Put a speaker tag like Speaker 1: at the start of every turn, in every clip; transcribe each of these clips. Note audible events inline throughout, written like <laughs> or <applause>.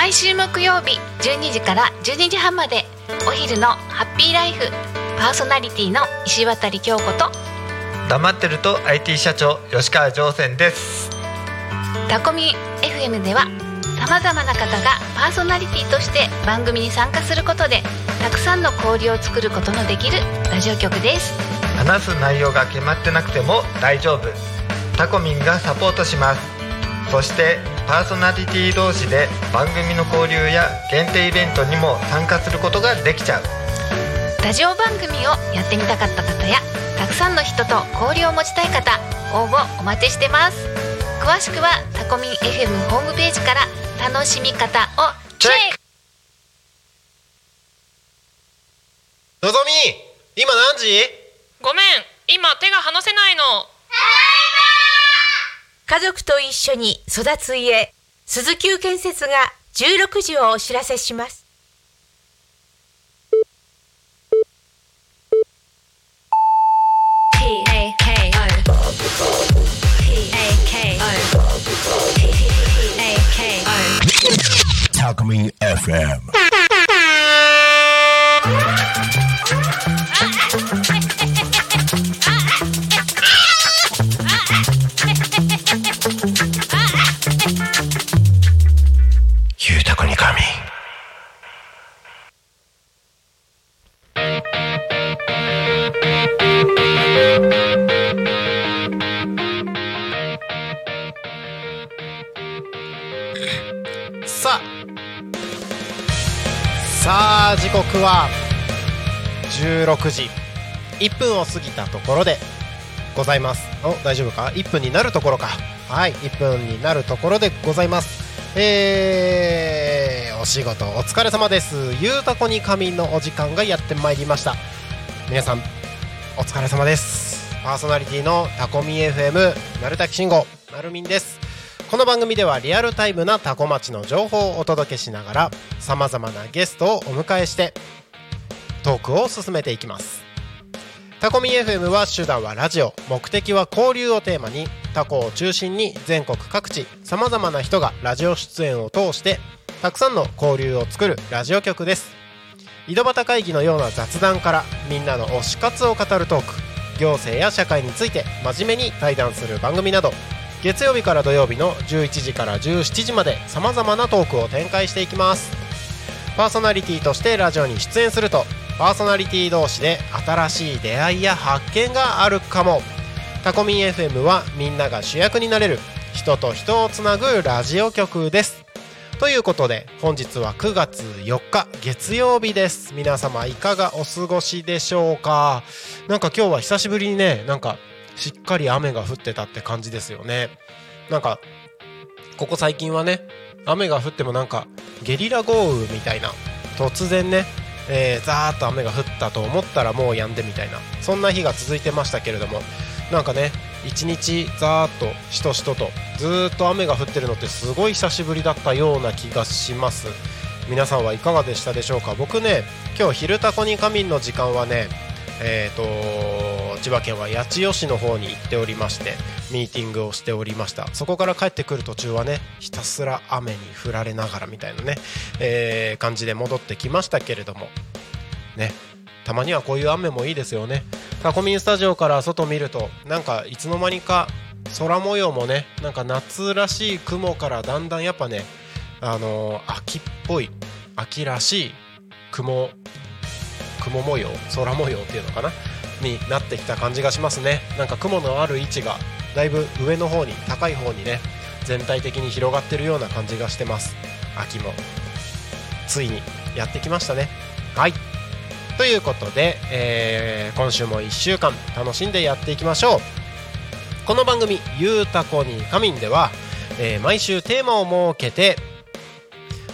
Speaker 1: 毎週木曜日12時から12時半までお昼のハッピーライフパーソナリティの石渡京子と
Speaker 2: 黙ってると IT 社長吉川上泉です。
Speaker 1: タコミ FM ではさまざまな方がパーソナリティとして番組に参加することでたくさんの交流を作ることのできるラジオ局です。
Speaker 2: 話す内容が決まってなくても大丈夫。タコミンがサポートしますそしてパーソナリティ同士で番組の交流や限定イベントにも参加することができちゃう。
Speaker 1: ラジオ番組をやってみたかった方やたくさんの人と交流を持ちたい方応募お待ちしてます。詳しくはタコミン FM ホームページから楽しみ方をチェック。
Speaker 3: のぞみ今何時？
Speaker 4: ごめん今手が離せないの
Speaker 5: 家族と一緒に育つ家鈴木建設が16時をお知らせします。
Speaker 6: タコミン FM
Speaker 3: さあ。さあ時刻は16時。1分を過ぎたところでございます。お大丈夫か？1分になるところか。はい1分になるところでございます。えー、お仕事お疲れ様です。ゆうたこに仮眠のお時間がやってまいりました。皆さんお疲れ様です。パーソナリティのタコミ FM 丸滝慎吾なるみんです。この番組ではリアルタイムなタコ町の情報をお届けしながらさまざまなゲストをお迎えしてトークを進めていきます。タコミ FM は手段はラジオ目的は交流をテーマにタコを中心に全国各地さまざまな人がラジオ出演を通してたくさんの交流を作るラジオ局です。井戸端会議のような雑談からみんなの推し活を語るトーク行政や社会について真面目に対談する番組など月曜日から土曜日の11時から17時までさまざまなトークを展開していきます。パーソナリティとしてラジオに出演するとパーソナリティ同士で新しい出会いや発見があるかも。タコミン FM はみんなが主役になれる人と人をつなぐラジオ局です。ということで本日は9月4日月曜日です。皆様いかがお過ごしでしょうか？なんか今日は久しぶりにねなんかしっかり雨が降ってたって感じですよね。なんかここ最近はね雨が降ってもなんかゲリラ豪雨みたいな突然ねえー、ザーッと雨が降ったと思ったらもう止んでみたいなそんな日が続いてましたけれどもなんかね一日ザーッとしとしととずーっと雨が降ってるのってすごい久しぶりだったような気がします。皆さんはいかがでしたでしょうか？僕ね今日「昼タコに仮眠」の時間はねえー、と千葉県は八千代市の方に行っておりましてミーティングをしておりました。そこから帰ってくる途中はねひたすら雨に降られながらみたいなね、えー感じで戻ってきましたけれども。ね。たまにはこういう雨もいいですよね。タコミンスタジオから外見るとなんかいつの間にか空模様もねなんか夏らしい雲からだんだんやっぱねあのー秋っぽい秋らしい雲雲模様空模様っていうのかな。になってきた感じがしますね。なんか雲のある位置がだいぶ上の方に高い方にね全体的に広がってるような感じがしてます。秋もついにやってきましたね。はい。ということで、えー今週も1週間楽しんでやっていきましょう。この番組「ゆうたこに仮眠」では、えー毎週テーマを設けて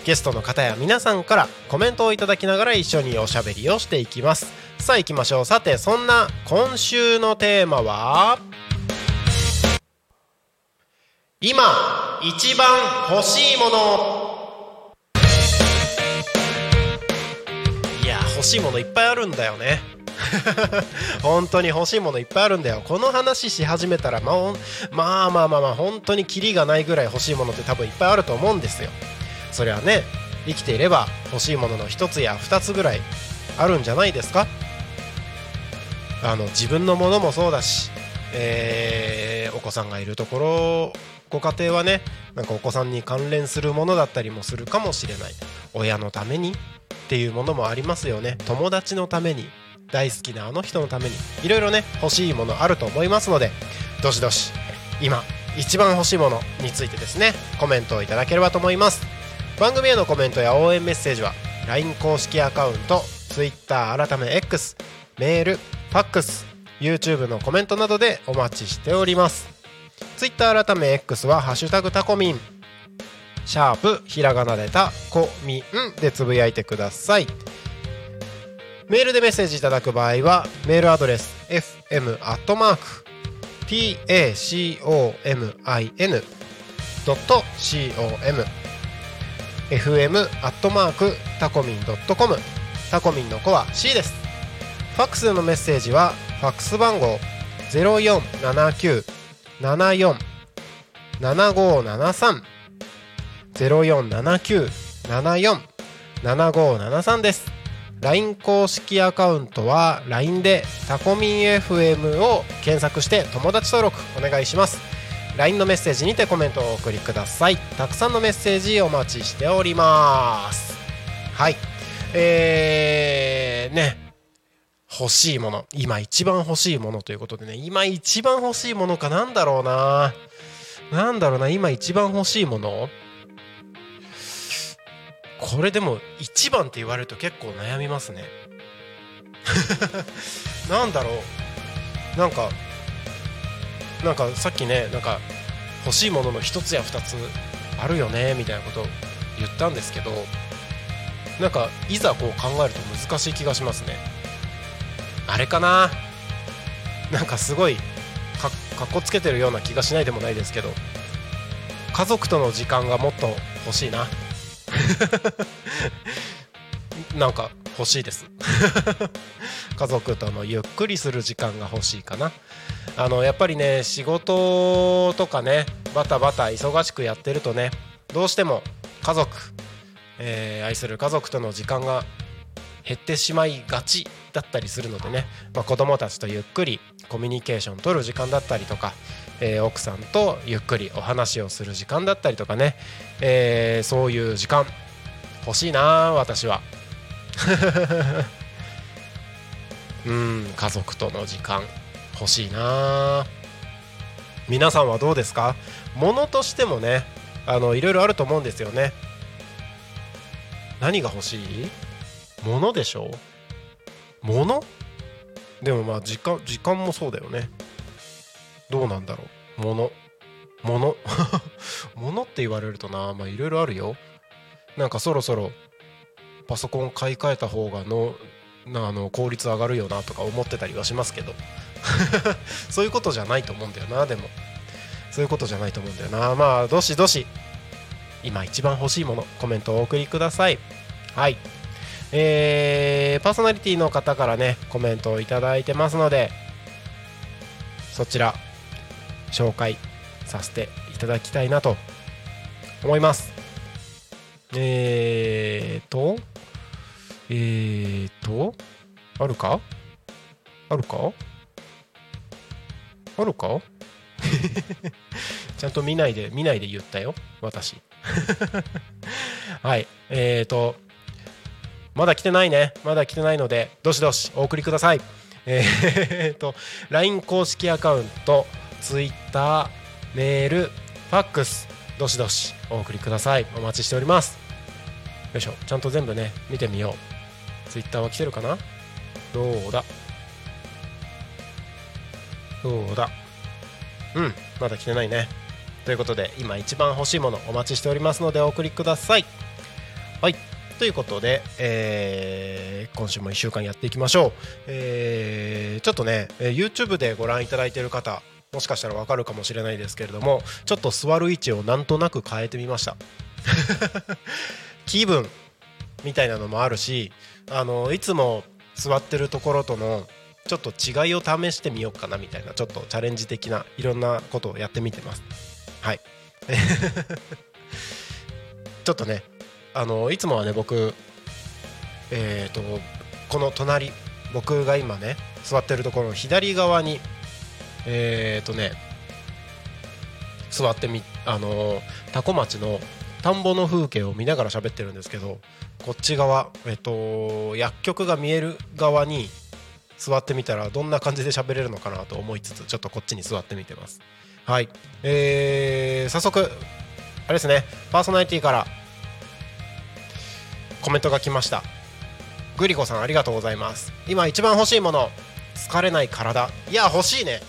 Speaker 3: ゲストの方や皆さんからコメントをいただきながら一緒におしゃべりをしていきます。さあ行きましょう。さてそんな今週のテーマは今一番欲しいもの。いや欲しいものいっぱいあるんだよね。<laughs> 本当に欲しいものいっぱいあるんだよ。この話し始めたら、まあ、まあまあまあまあ本当にキリがないぐらい欲しいものって多分いっぱいあると思うんですよ。それはね生きていれば欲しいものの一つや二つぐらいあるんじゃないですか？あの自分のものもそうだし、えーお子さんがいるところご家庭はねなんかお子さんに関連するものだったりもするかもしれない。親のためにっていうものもありますよね。友達のために大好きなあの人のためにいろいろね欲しいものあると思いますのでどしどし今一番欲しいものについてですねコメントをいただければと思います。番組へのコメントや応援メッセージは LINE 公式アカウント Twitter 改め X メールファックス YouTube のコメントなどでお待ちしております。Twitter 改め X は「ハッシュタグタコミン」シャープひらがなでたこみんでつぶやいてください。メールでメッセージいただく場合はメールアドレス fm アットマーク tacomin ドット com fm アットマークタコミンドットコム。タコミンの子は C です。ファックスのメッセージはファックス番号0479747573 0479747573です。LINE 公式アカウントは LINE でタコミン FM を検索して友達登録お願いします。LINE のメッセージにてコメントをお送りください。たくさんのメッセージお待ちしております。はい。えー、ね。欲しいもの。今一番欲しいものということでね。今一番欲しいものかなんだろうな。なんだろうな。今一番欲しいもの。これでも一番って言われると結構悩みますね。<laughs> なんだろう。なんかなんかさっきねなんか欲しいものの一つや二つあるよねみたいなことを言ったんですけどなんかいざこう考えると難しい気がしますね。あれかな？なんかすごいかっこつけてるような気がしないでもないですけど。家族との時間がもっと欲しいな。<laughs> なんか欲しいです。<laughs> 家族とのゆっくりする時間が欲しいかな。あのやっぱりね仕事とかねバタバタ忙しくやってるとねどうしても家族、えー愛する家族との時間が減ってしまいがちだったりするのでね、まあ、子供たちとゆっくりコミュニケーション取る時間だったりとか、えー奥さんとゆっくりお話をする時間だったりとかね、えーそういう時間欲しいな私は。<laughs> うん家族との時間欲しいな。皆さんはどうですか？ものとしてもねあのいろいろあると思うんですよね。何が欲しい？ものでしょ？ものでもまあ時間時間もそうだよね。どうなんだろう？ものものものって言われるとなまあいろいろあるよ。なんかそろそろパソコン買い替えた方がのあの効率上がるよなとか思ってたりはしますけど。<laughs> そういうことじゃないと思うんだよなでも。そういうことじゃないと思うんだよな。まあどしどし今一番欲しいものコメントをお送りください。はい。えー、パーソナリティの方からねコメントをいただいてますのでそちら紹介させていただきたいなと思います。えーとえーとあるか？あるか？あるか？<laughs> ちゃんと見ないで見ないで言ったよ私。<laughs> はいえーとまだ来てないね。まだ来てないのでどしどしお送りください。えーと LINE 公式アカウント Twitter メールファックスどしどしお送りくださいお待ちしておりますよいしょちゃんと全部ね見てみよう Twitter は来てるかなどうだどうだうんまだ来てないねということで今一番欲しいものお待ちしておりますのでお送りくださいはいということで、えー今週も1週間やっていきましょう、えーちょっとね YouTube でご覧いただいている方もしかしたらわかるかもしれないですけれどもちょっと座る位置をなんとなく変えてみました。<laughs> 気分みたいなのもあるしあのいつも座ってるところとのちょっと違いを試してみようかなみたいなちょっとチャレンジ的ないろんなことをやってみてます。はい。<laughs> ちょっとねあのいつもはね僕えっ、とこの隣僕が今ね座ってるところの左側にえっ、とね座ってみあの多古町の田んぼの風景を見ながら喋ってるんですけどこっち側えっ、と薬局が見える側に座ってみたらどんな感じで喋れるのかなと思いつつちょっとこっちに座ってみてます。はい。えー、早速あれですねパーソナリティからコメントが来ました。グリコさんありがとうございます。今一番欲しいもの疲れない体。いや欲しいね。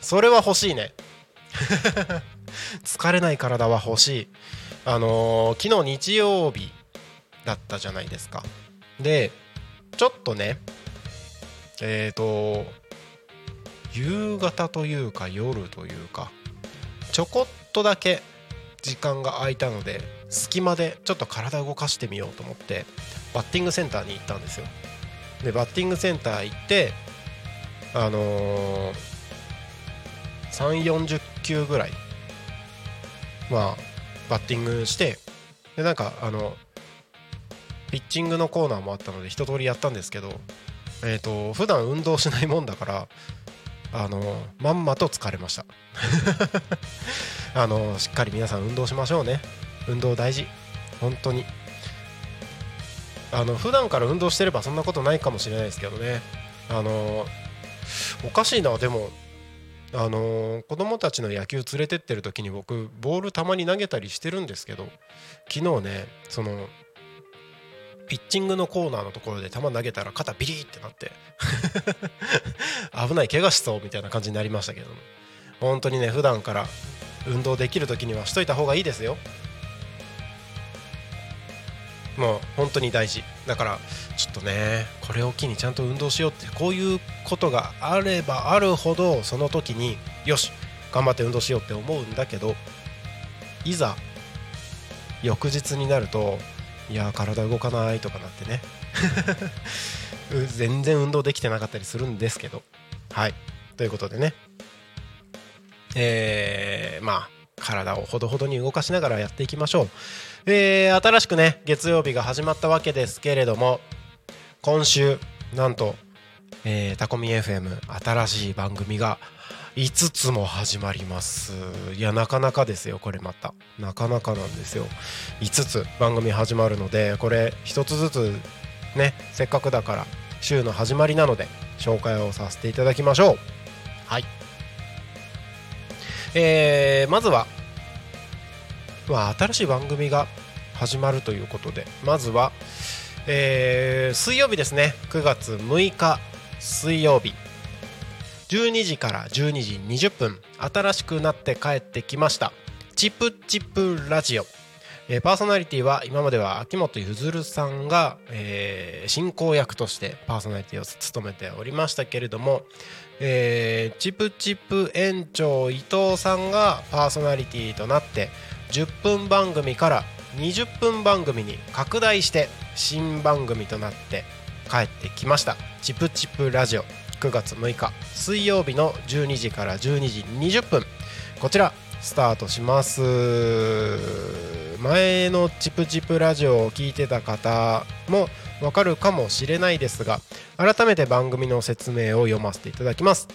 Speaker 3: それは欲しいね。<laughs> 疲れない体は欲しい。あのー昨日日曜日だったじゃないですか。でちょっとねえっ、と夕方というか夜というかちょこっとだけ時間が空いたので隙間でちょっと体を動かしてみようと思ってバッティングセンターに行ったんですよ。でバッティングセンター行ってあのー、3 4 0球ぐらいまあバッティングしてでなんかあのピッチングのコーナーもあったので一通りやったんですけどえっ、と普段運動しないもんだからあのまんまと疲れました。<laughs> あのしっかり皆さん運動しましょうね。運動大事。本当に。あの普段から運動してればそんなことないかもしれないですけどね。あのおかしいなでも。あの子供たちの野球連れてってる時に僕ボールたまに投げたりしてるんですけど昨日ねそのピッチングのコーナーのところで球投げたら肩ビリってなって <laughs> 危ない怪我しそうみたいな感じになりましたけど本当にね普段から運動できる時にはしといた方がいいですよ。もう本当に大事。だからちょっとねこれを機にちゃんと運動しようってこういうことがあればあるほどその時によし頑張って運動しようって思うんだけどいざ翌日になるといや体動かないとかなってね。<laughs> 全然運動できてなかったりするんですけど。はい。ということでね。えー、まあ体をほどほどに動かしながらやっていきましょう、えー、新しくね月曜日が始まったわけですけれども今週なんと、えー、タコミ FM 新しい番組が5つも始まります。いやなかなかですよこれまた。なかなかなんですよ。5つ番組始まるのでこれ1つずつねせっかくだから週の始まりなので紹介をさせていただきましょう。はい。えー、まずは、まあ、新しい番組が始まるということでまずは、えー水曜日ですね。9月6日水曜日。12時から12時20分新しくなって帰ってきました。チップチップラジオ、えーパーソナリティは今までは秋元ゆずるさんが、えー進行役としてパーソナリティを務めておりましたけれども、えーチプチプ園長伊藤さんがパーソナリティとなって10分番組から20分番組に拡大して新番組となって帰ってきました「チプチプラジオ」9月6日水曜日の12時から12時20分。こちらスタートします。前の「チプチプラジオ」を聞いてた方もわかるかもしれないですが改めて番組の説明を読ませていただきます。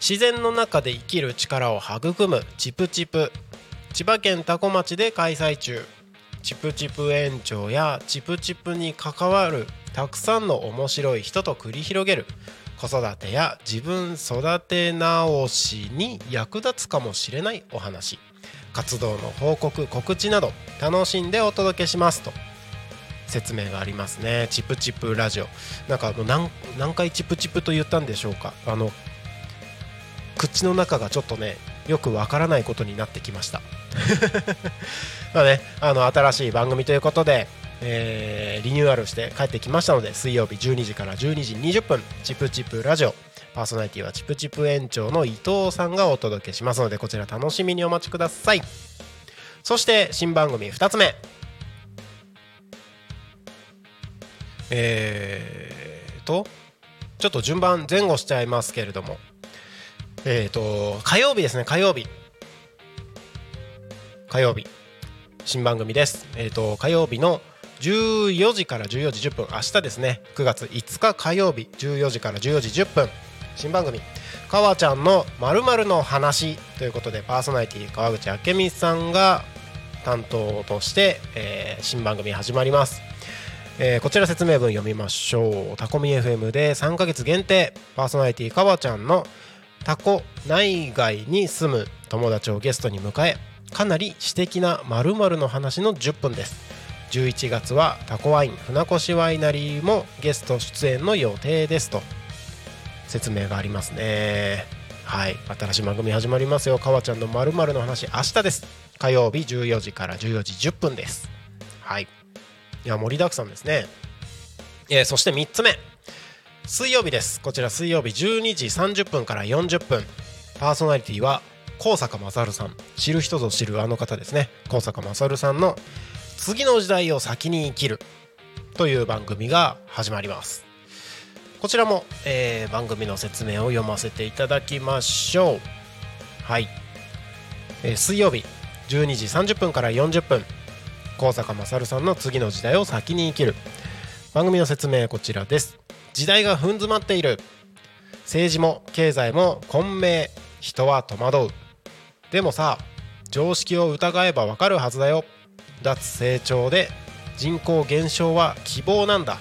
Speaker 3: 自然の中で生きる力を育むチプチプ。千葉県多古町で開催中。チプチプ園長やチプチプに関わるたくさんの面白い人と繰り広げる。子育てや自分育て直しに役立つかもしれないお話。活動の報告告知など楽しんでお届けしますと。説明がありますね。チプチプラジオ。なんかあの何何回チプチプと言ったんでしょうか。あの口の中がちょっとねよくわからないことになってきました。<laughs> まあねあの新しい番組ということで、えーリニューアルして帰ってきましたので水曜日12時から12時20分チプチプラジオ。パーソナリティはチプチプ園長の伊藤さんがお届けしますのでこちら楽しみにお待ちください。そして新番組2つ目。えーとちょっと順番前後しちゃいますけれども。えーと火曜日ですね。火曜日。火曜日。新番組です。えっ、と火曜日の14時から14時10分。明日ですね。9月5日火曜日。14時から14時10分。新番組「かわちゃんのまるの話」ということでパーソナリティ川口明美さんが担当として、えー新番組始まります、えーこちら説明文読みましょう。タコミ FM で3ヶ月限定。パーソナリティかわちゃんのタコ内外に住む友達をゲストに迎えかなり私的な〇〇の話の10分です。11月はタコワイン船越ワイナリーもゲスト出演の予定ですと。説明がありますね。はい。新しい番組始まりますよ。かわちゃんの〇〇の話明日です。火曜日14時から14時10分です。はい。いや盛りだくさんですね。えーそして3つ目。水曜日です。こちら水曜日12時30分から40分。パーソナリティは高坂勝さん。知る人ぞ知るあの方ですね。高坂勝さんの「次の時代を先に生きる」という番組が始まります。こちらも、えー番組の説明を読ませていただきましょう。はい、えー水曜日12時30分から40分。高坂勝さんの「次の時代を先に生きる」番組の説明こちらです。時代が踏ん詰まっている。政治も経済も混迷人は戸惑う。でもさ常識を疑えばわかるはずだよ。脱成長で人口減少は希望なんだ。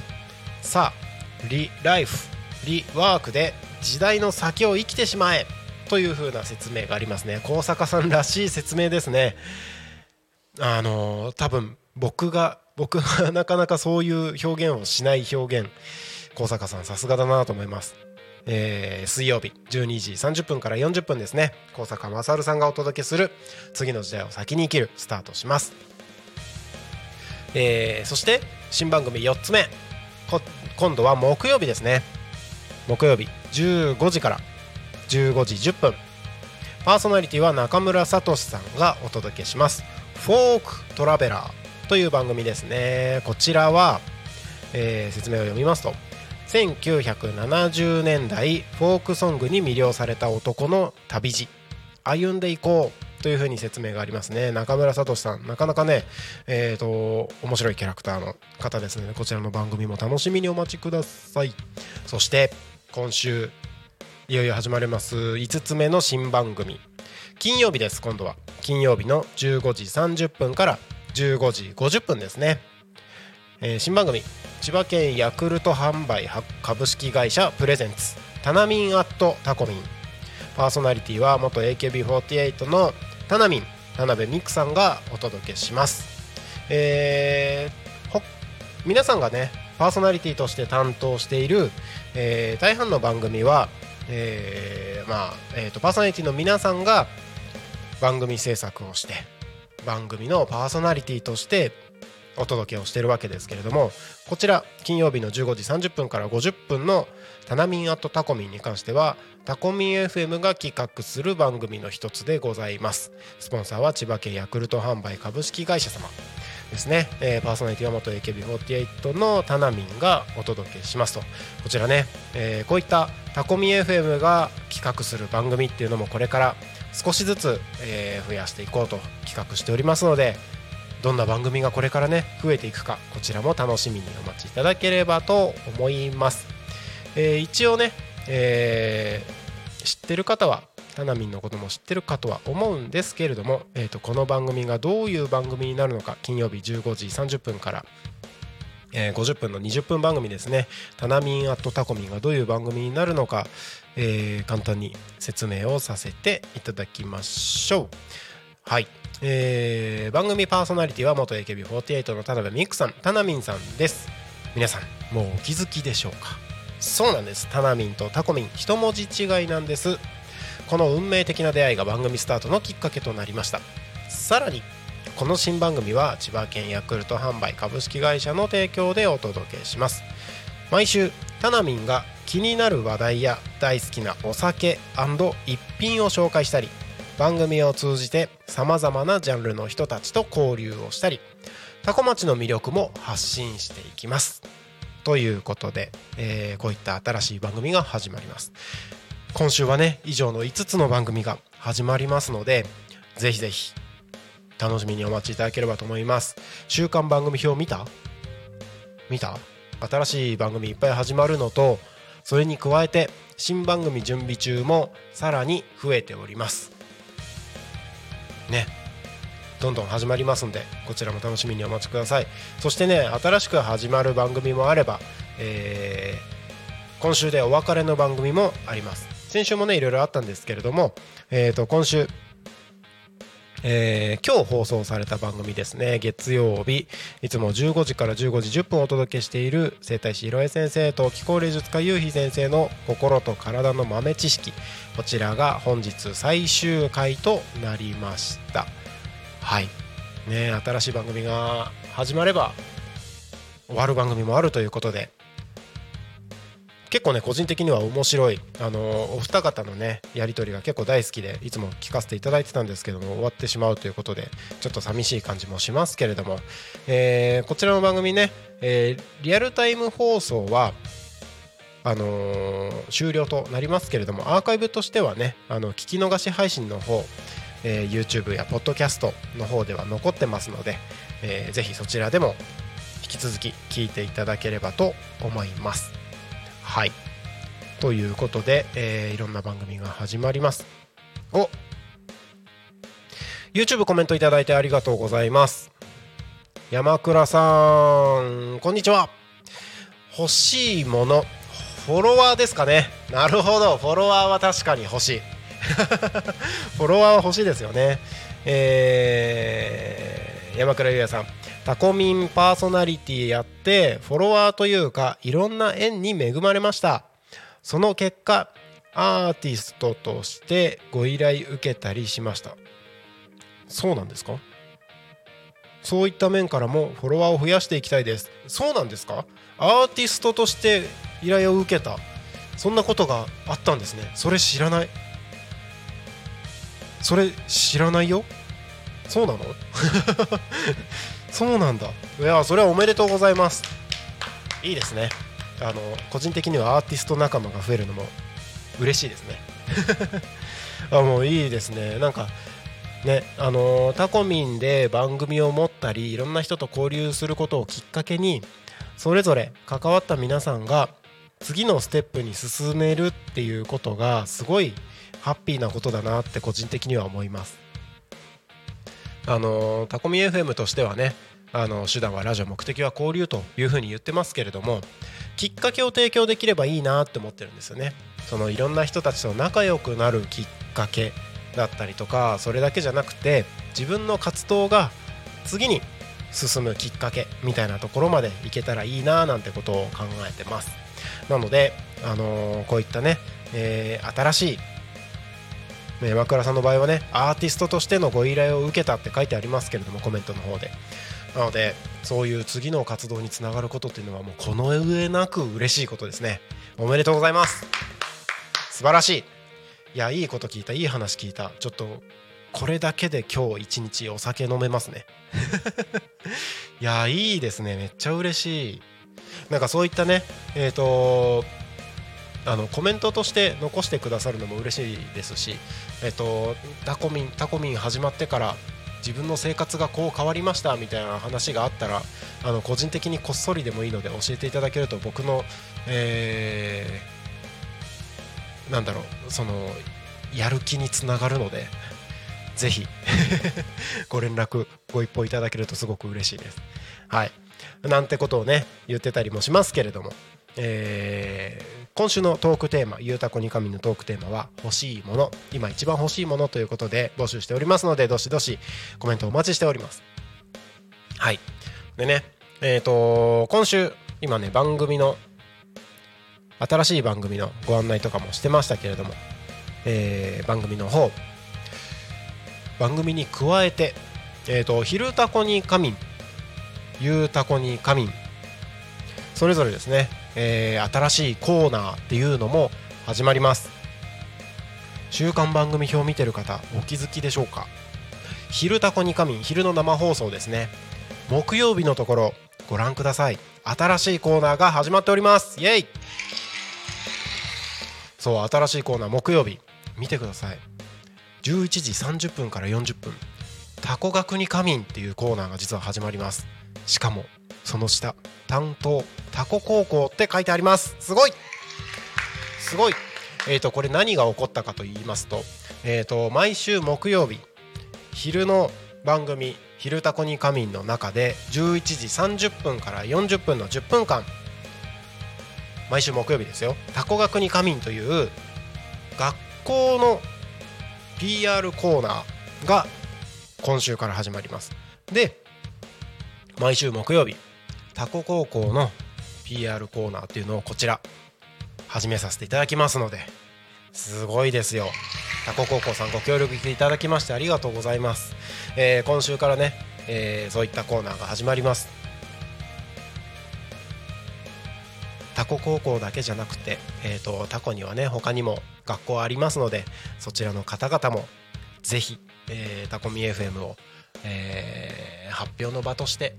Speaker 3: さあリライフリワークで時代の先を生きてしまえ。という風な説明がありますね。高坂さんらしい説明ですね。あの多分僕が <laughs> 僕がなかなかそういう表現をしない表現高坂さんさすがだなと思います、えー水曜日12時30分から40分ですね。高坂勝さんがお届けする「次の時代を先に生きる」スタートします、えーそして新番組4つ目。こ今度は木曜日ですね。木曜日15時から15時10分。パーソナリティは中村聡さんがお届けします。フォークトラベラーという番組ですね。こちらは、えー説明を読みますと1970年代フォークソングに魅了された男の旅路歩んでいこうというふうに説明がありますね。中村聡さんなかなかねえー、と面白いキャラクターの方ですのでこちらの番組も楽しみにお待ちください。そして今週いよいよ始まります5つ目の新番組。金曜日です今度は。金曜日の15時30分から15時50分ですね、えー新番組千葉県ヤクルト販売株式会社プレゼンツタナミンアットタコミン。パーソナリティは元 AKB48 のタナミン田辺美久さんがお届けします。えー皆さんがねパーソナリティとして担当している、えー大半の番組は、えーまあえーとパーソナリティの皆さんが番組制作をして番組のパーソナリティとしてお届けをしてるわけですけれどもこちら金曜日の15時30分から50分の「タナミンアットタコミン」に関してはタコミン FM が企画する番組の一つでございます。スポンサーは千葉県ヤクルト販売株式会社様ですね、えーパーソナリティは元 AKB48 のタナミンがお届けしますと。こちらね、えーこういったタコミン FM が企画する番組っていうのもこれから少しずつ、えー増やしていこうと企画しておりますのでどんな番組がこれからね増えていくかこちらも楽しみにお待ちいただければと思います、えー一応ね、えー知ってる方はタナミンのことも知ってるかとは思うんですけれども、えー、とこの番組がどういう番組になるのか金曜日15時30分からえー50分の20分番組ですね「タナミンアットタコミン」がどういう番組になるのか、えー簡単に説明をさせていただきましょう。はい、えー番組パーソナリティは元 AKB48 の田辺美久さんタナミンさんです。皆さんもうお気づきでしょうか？そうなんです。タナミンとタコミン一文字違いなんです。この運命的な出会いが番組スタートのきっかけとなりました。さらにこの新番組は千葉県ヤクルト販売株式会社の提供でお届けします。毎週タナミンが気になる話題や大好きなお酒一品を紹介したり番組を通じてさまざまなジャンルの人たちと交流をしたりタコ町の魅力も発信していきます。ということで、えーこういった新しい番組が始まります。今週はね以上の5つの番組が始まりますのでぜひぜひ楽しみにお待ちいただければと思います。週間番組表見た？見た？新しい番組いっぱい始まるのとそれに加えて新番組準備中もさらに増えております。ね。どんどん始まりますんでこちらも楽しみにお待ちください。そしてね新しく始まる番組もあれば、えー今週でお別れの番組もあります。先週もねいろいろあったんですけれども、えー、と今週えー今日放送された番組ですね。月曜日。いつも15時から15時10分お届けしている整体師ひろえ先生と気候霊術家ゆうひ先生の心と体の豆知識。こちらが本日最終回となりました。はい。ね新しい番組が始まれば終わる番組もあるということで結構ね個人的には面白いあのお二方のねやり取りが結構大好きでいつも聞かせていただいてたんですけども終わってしまうということでちょっと寂しい感じもしますけれども、えこちらの番組ね、えリアルタイム放送はあの終了となりますけれどもアーカイブとしてはねあの聞き逃し配信の方、え YouTube やポッドキャストの方では残ってますので、えーぜひそちらでも引き続き聞いていただければと思います。はい。ということで、えーいろんな番組が始まります。お。YouTube コメントいただいてありがとうございます。山倉さんこんにちは。欲しいものフォロワーですかね。なるほど。フォロワーは確かに欲しい。<laughs> フォロワーは欲しいですよね。えー山倉優也さん。タコミンパーソナリティやってフォロワーというかいろんな縁に恵まれました。その結果アーティストとしてご依頼受けたりしました。そうなんですか？そういった面からもフォロワーを増やしていきたいです。そうなんですか？アーティストとして依頼を受けた。そんなことがあったんですね。それ知らない？それ知らないよ？そうなの？<laughs> そうなんだ。いやそれはおめでとうございます。いいですね。あの個人的にはアーティスト仲間が増えるのも嬉しいですね。<laughs> あもういいですね。なんかねあのタコミンで番組を持ったりいろんな人と交流することをきっかけにそれぞれ関わった皆さんが次のステップに進めるっていうことがすごいハッピーなことだなって個人的には思います。あのタコミ FM としてはねあの手段はラジオ目的は交流というふうに言ってますけれどもきっかけを提供できればいいなって思ってるんですよね。そのいろんな人たちと仲良くなるきっかけだったりとかそれだけじゃなくて自分の活動が次に進むきっかけみたいなところまでいけたらいいななんてことを考えてます。なので、あのこういったね、えー新しいね山倉さんの場合はねアーティストとしてのご依頼を受けたって書いてありますけれどもコメントの方で。なのでそういう次の活動につながることっていうのはもうこの上なく嬉しいことですね。おめでとうございます。素晴らしい。いやいいこと聞いた。いい話聞いた。ちょっとこれだけで今日一日お酒飲めますね。<laughs> いやいいですね。めっちゃ嬉しい。なんかそういったねえっ、とあのコメントとして残してくださるのも嬉しいですし、えっとタコミンタコミン始まってから自分の生活がこう変わりましたみたいな話があったらあの個人的にこっそりでもいいので教えていただけると僕の、えーなんだろうそのやる気につながるのでぜひ <laughs> ご連絡ご一報いただけるとすごく嬉しいです。はいなんてことをね言ってたりもしますけれども、えー今週のトークテーマ「ゆうたこにかみ」のトークテーマは「欲しいもの」今一番欲しいものということで募集しておりますのでどしどしコメントお待ちしております。はい。でねえっ、と今週今ね番組の新しい番組のご案内とかもしてましたけれども、えー番組の方番組に加えて「えー、と昼タコに仮眠」「ゆうたこに仮眠」それぞれですね、えー新しいコーナーっていうのも始まります。週刊番組表見てる方お気づきでしょうか。昼タコに仮眠昼の生放送ですね。木曜日のところご覧ください。新しいコーナーが始まっております。イエイ!そう新しいコーナー木曜日見てください。11時30分から40分。タコ学に仮眠っていうコーナーが実は始まります。しかもその下担当タコ高校って書いてあります。すごい。すごい。えーとこれ何が起こったかと言いますとえーと毎週木曜日昼の番組「昼タコに仮眠」の中で11時30分から40分の10分間毎週木曜日ですよ。タコ学に仮眠という学校の PR コーナーが今週から始まります。で毎週木曜日タコ高校の PR コーナーっていうのをこちら始めさせていただきますのですごいですよ。タコ高校さんご協力いただきましてありがとうございます、えー今週からね、えーそういったコーナーが始まります。タコ高校だけじゃなくて、えー、とタコにはね他にも学校ありますのでそちらの方々もぜひ、えータコミ FM を、えー発表の場として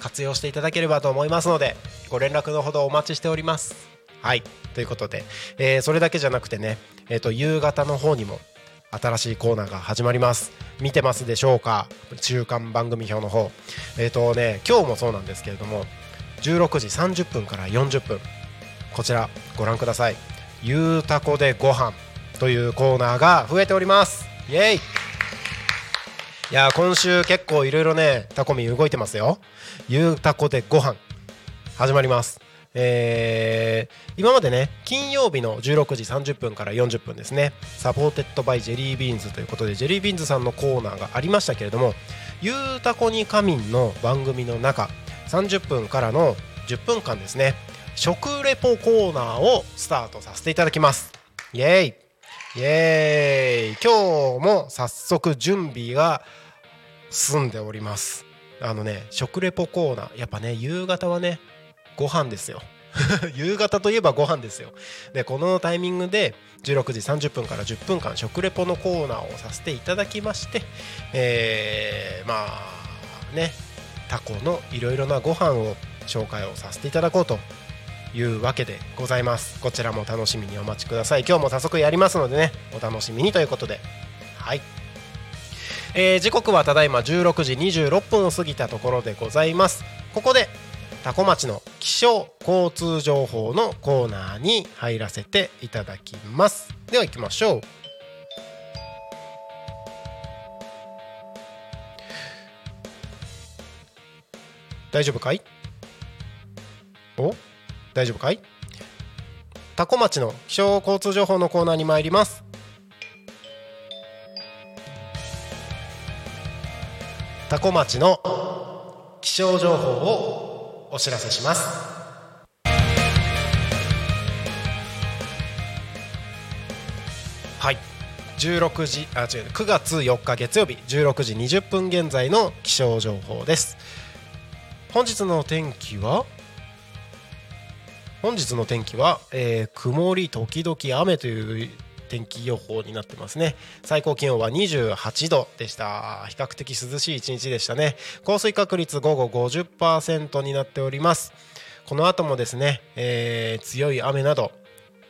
Speaker 3: 活用していただければと思いますのでご連絡のほどお待ちしております。はい。ということで、えーそれだけじゃなくてね、えー、と夕方の方にも新しいコーナーが始まります。見てますでしょうか？中間番組表の方。えっ、とね今日もそうなんですけれども16時30分から40分。こちらご覧ください「ゆうたこでご飯というコーナーが増えております。イエイ！や今週結構いろいろねタコミ動いてますよ「ゆうたこでご飯。始まります。えー今までね金曜日の16時30分から40分ですね。 supported by ジェリービーンズということでジェリービーンズさんのコーナーがありましたけれども「ゆうたこにかみん」の番組の中30分からの10分間ですね食レポコーナーをスタートさせていただきます。イエーイ。イエーイ。今日も早速準備が進んでおります。あのね食レポコーナー。やっぱね夕方はねご飯ですよ。<laughs> 夕方といえばご飯ですよ。でこのタイミングで16時30分から10分間食レポのコーナーをさせていただきましてえーまあねタコのいろいろなご飯を紹介をさせていただこうというわけでございます。こちらも楽しみにお待ちください。今日も早速やりますのでねお楽しみにということで。はい。えー時刻はただいま16時26分を過ぎたところでございます。ここでタコ町の気象交通情報のコーナーに入らせていただきます。では行きましょう。大丈夫かい？お？大丈夫かい？タコ町の気象交通情報のコーナーに参ります。タコ町の気象情報をお知らせします。はい。16時あ違う9月4日月曜日16時20分現在の気象情報です。本日の天気は？本日の天気は、えー曇り時々雨という天気予報になってますね。最高気温は28度でした。比較的涼しい一日でしたね。降水確率午後50%になっております。この後もですね、えー強い雨など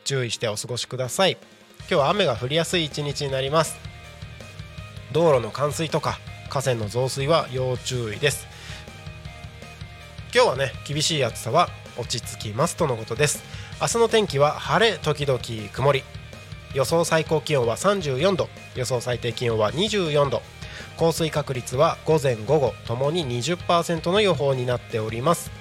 Speaker 3: 注意してお過ごしください。今日は雨が降りやすい一日になります。道路の冠水とか河川の増水は要注意です。今日はね厳しい暑さは落ち着きますとのことです。明日の天気は晴れ時々曇り。予想最高気温は34度予想最低気温は24度。降水確率は午前午後ともに20%の予報になっております。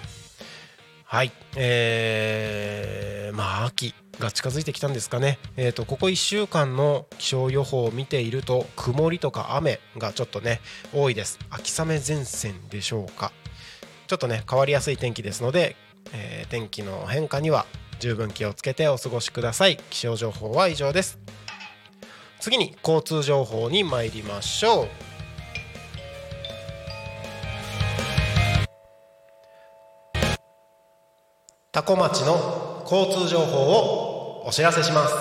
Speaker 3: はい。えー、まあ秋が近づいてきたんですかね、えー、とここ1週間の気象予報を見ていると曇りとか雨がちょっとね多いです。秋雨前線でしょうか。ちょっとね変わりやすい天気ですので、えー天気の変化には十分気をつけてお過ごしください。気象情報は以上です。次に交通情報に参りましょう。多古町の交通情報をお知らせします。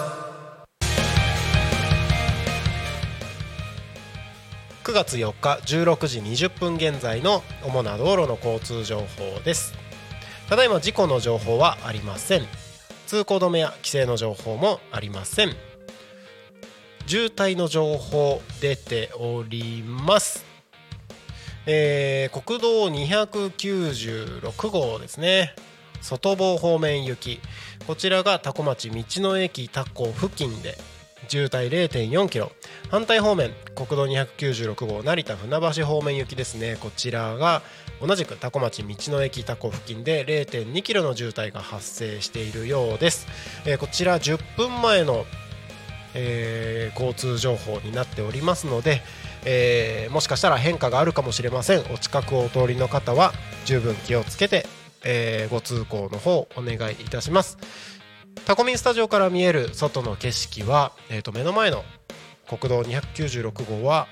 Speaker 3: 9月4日16時20分現在の主な道路の交通情報です。ただいま事故の情報はありません。通行止めや規制の情報もありません。渋滞の情報出ております。えー国道296号ですね。外房方面行き。こちらが多古町道の駅タコ付近で渋滞0.4キロ。反対方面国道296号成田船橋方面行きですね。こちらが同じく多古町道の駅タコ付近で0.2キロの渋滞が発生しているようです、えーこちら10分前の、えー交通情報になっておりますので、えーもしかしたら変化があるかもしれません。お近くをお通りの方は十分気をつけて、えーご通行の方お願いいたします。タコミンスタジオから見える外の景色は、えー、と目の前の国道296号は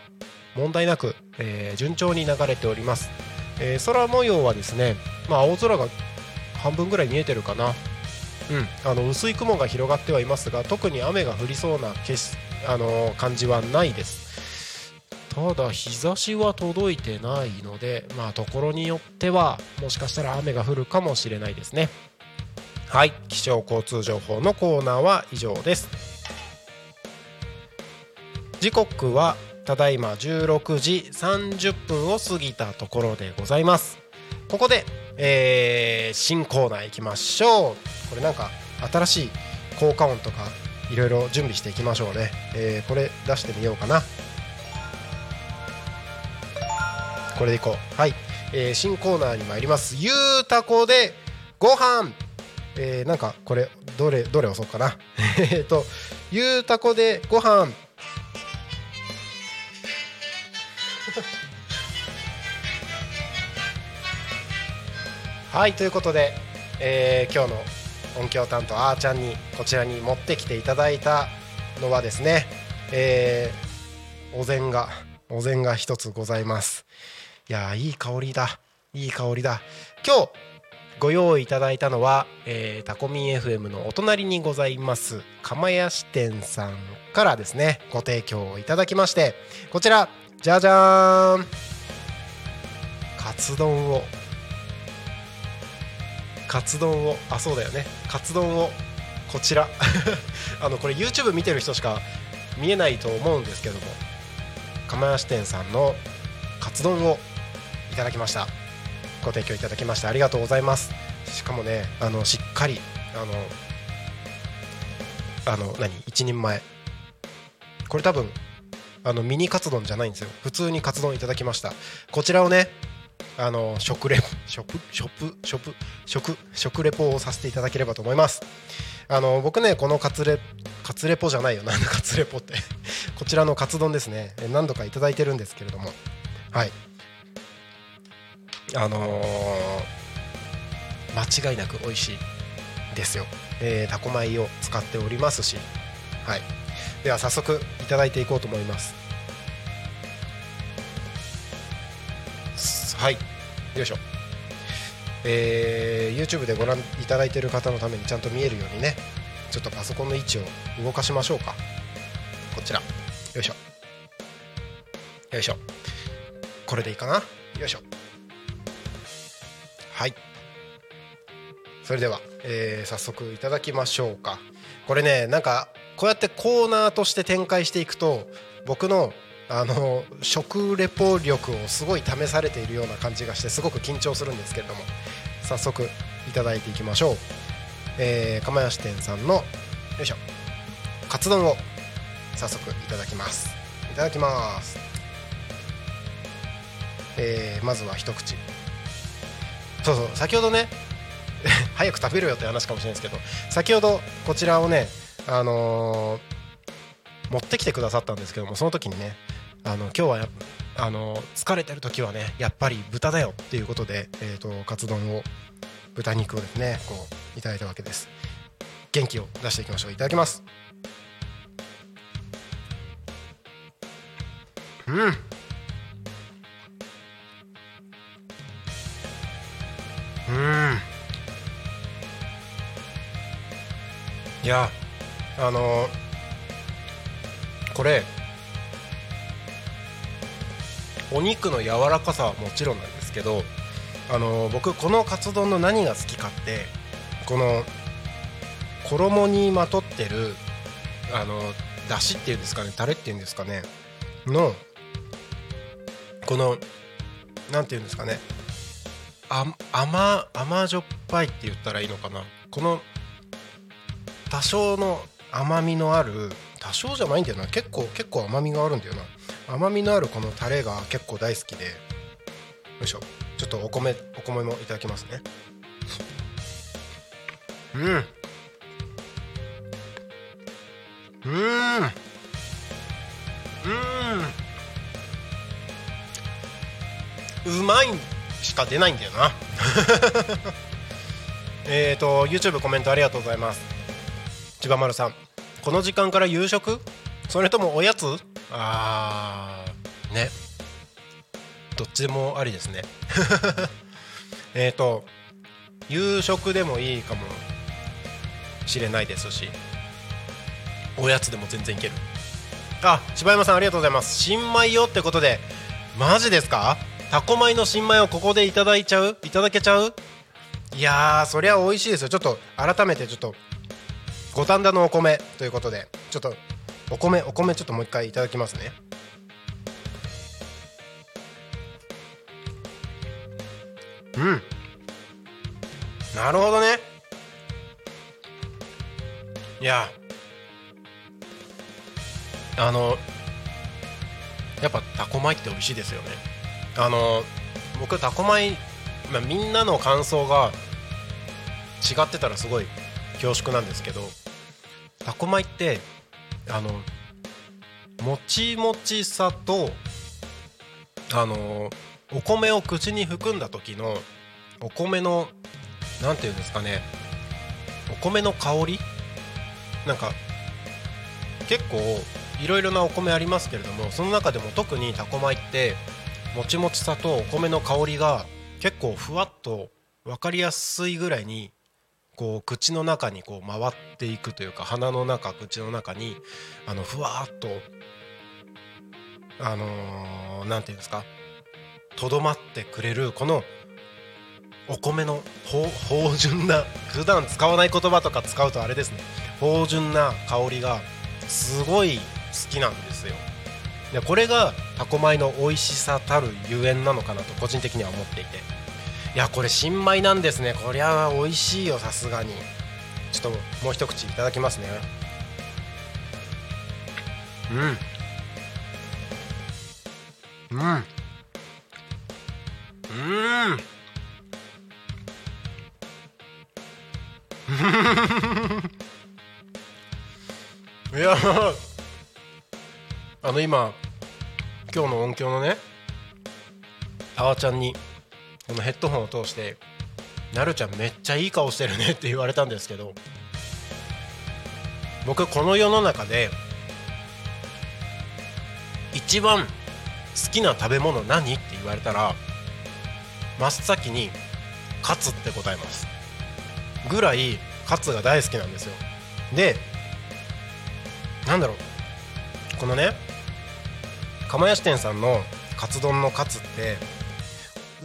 Speaker 3: 問題なく、えー順調に流れております、えー空模様はですね、まあ、青空が半分ぐらい見えてるかな。うん、あの薄い雲が広がってはいますが特に雨が降りそうな景色あの感じはないです。ただ日差しは届いてないのでまあところによってはもしかしたら雨が降るかもしれないですね。はい。気象交通情報のコーナーは以上です。時刻はただいま16時30分を過ぎたところでございます。ここで、えー新コーナー行きましょう。これなんか新しい効果音とかいろいろ準備していきましょうね、えーこれ出してみようかな。これでいこう。はい、えー新コーナーに参ります。ゆうたこでご飯。えーなんかこれどれどれ押そうかな。<laughs> えっとゆうたこでご飯。はいということで、えー今日の音響担当あーちゃんにこちらに持ってきていただいたのはですね、えーお膳がお膳が一つございます。いやーいい香りだ。いい香りだ。今日ご用意いただいたのは、えータコミン FM のお隣にございます釜屋支店さんからですねご提供いただきましてこちらじゃじゃーん。カツ丼をカツ丼をあそうだよね。カツ丼をこちら。<laughs> あのこれ YouTube 見てる人しか見えないと思うんですけども。釜屋支店さんのカツ丼をいただきました。ご提供いただきましてありがとうございます。しかもねあのしっかりあのあの何？一人前。これ多分あのミニカツ丼じゃないんですよ。普通にカツ丼いただきました。こちらをねあの食レポ食食食食食レポをさせていただければと思います。あの僕ねこのカツレカツレポじゃないよ。なんだカツレポって。<laughs> こちらのカツ丼ですね。何度かいただいてるんですけれども。はい。あのー間違いなく美味しいですよ、えータコ米を使っておりますし。はい。では早速いただいていこうと思います。はい。よいしょ。えー YouTube でご覧いただいている方のためにちゃんと見えるようにねちょっとパソコンの位置を動かしましょうか。こちら。よいしょ。よいしょ。これでいいかな？よいしょ。はい。それでは、えー早速いただきましょうか。これねなんかこうやってコーナーとして展開していくと僕のあの食レポ力をすごい試されているような感じがしてすごく緊張するんですけれども早速いただいていきましょう、えー、釜屋支店さんのよいしょ。カツ丼を早速いただきます。いただきます。えーまずは一口。そうそう先ほどね <laughs> 早く食べろよって話かもしれないですけど先ほどこちらをねあのー持ってきてくださったんですけどもその時にねあの今日はあの疲れてる時はねやっぱり豚だよっていうことで、えー、とカツ丼を豚肉をですねこういただいたわけです。元気を出していきましょう。いただきます。うん。うん。いやあのこれお肉の柔らかさはもちろんなんですけどあの僕このカツ丼の何が好きかってこの衣にまとってるあのだしっていうんですかねタレっていうんですかねのこのなんていうんですかねあ甘甘じょっぱいって言ったらいいのかな。この多少の甘みのある多少じゃないんだよな。結構結構甘みがあるんだよな。甘みのあるこのタレが結構大好きでよいしょ。ちょっとお米お米もいただきますね。うん。うん。うん。うまいしか出ないんだよな。<laughs> えっと YouTube コメントありがとうございます。千葉丸さん。この時間から夕食？それともおやつ？あーね。どっちでもありですね。<laughs> えっと夕食でもいいかもしれないですしおやつでも全然いける。あ柴山さんありがとうございます。新米よってことでマジですか？タコ米の新米をここでいただいちゃう？いただけちゃう？いやーそりゃ美味しいですよ。ちょっと改めてちょっと五反田のお米ということでちょっとお米お米ちょっともう一回いただきますね。うん。なるほどね。いや。あのやっぱタコ米って美味しいですよね。あの僕タコ米、まあ、みんなの感想が違ってたらすごい恐縮なんですけどタコ米ってあのもちもちさとあのお米を口に含んだ時のお米のなんていうんですかねお米の香り？なんか結構いろいろなお米ありますけれどもその中でも特にタコ米ってもちもちさとお米の香りが結構ふわっと分かりやすいぐらいにこう口の中にこう回っていくというか鼻の中口の中にあのふわっとあのー、ていうんですかとどまってくれるこのお米の芳醇な普段使わない言葉とか使うとあれですね。芳醇な香りがすごい好きなんですよ。でこれがタコ米の美味しさたるゆえんなのかなと個人的には思っていて。いやこれ新米なんですね。こりゃ美味しいよさすがに。ちょっともう一口いただきますね。うん。うん。うん。<laughs> いやあの今今日の音響のねあわちゃんにこのヘッドホンを通して「なるちゃんめっちゃいい顔してるね」って言われたんですけど僕この世の中で一番好きな食べ物何？って言われたら真っ先にカツって答えます。ぐらいカツが大好きなんですよ。でなんだろう。このね釜屋支店さんのカツ丼のカツって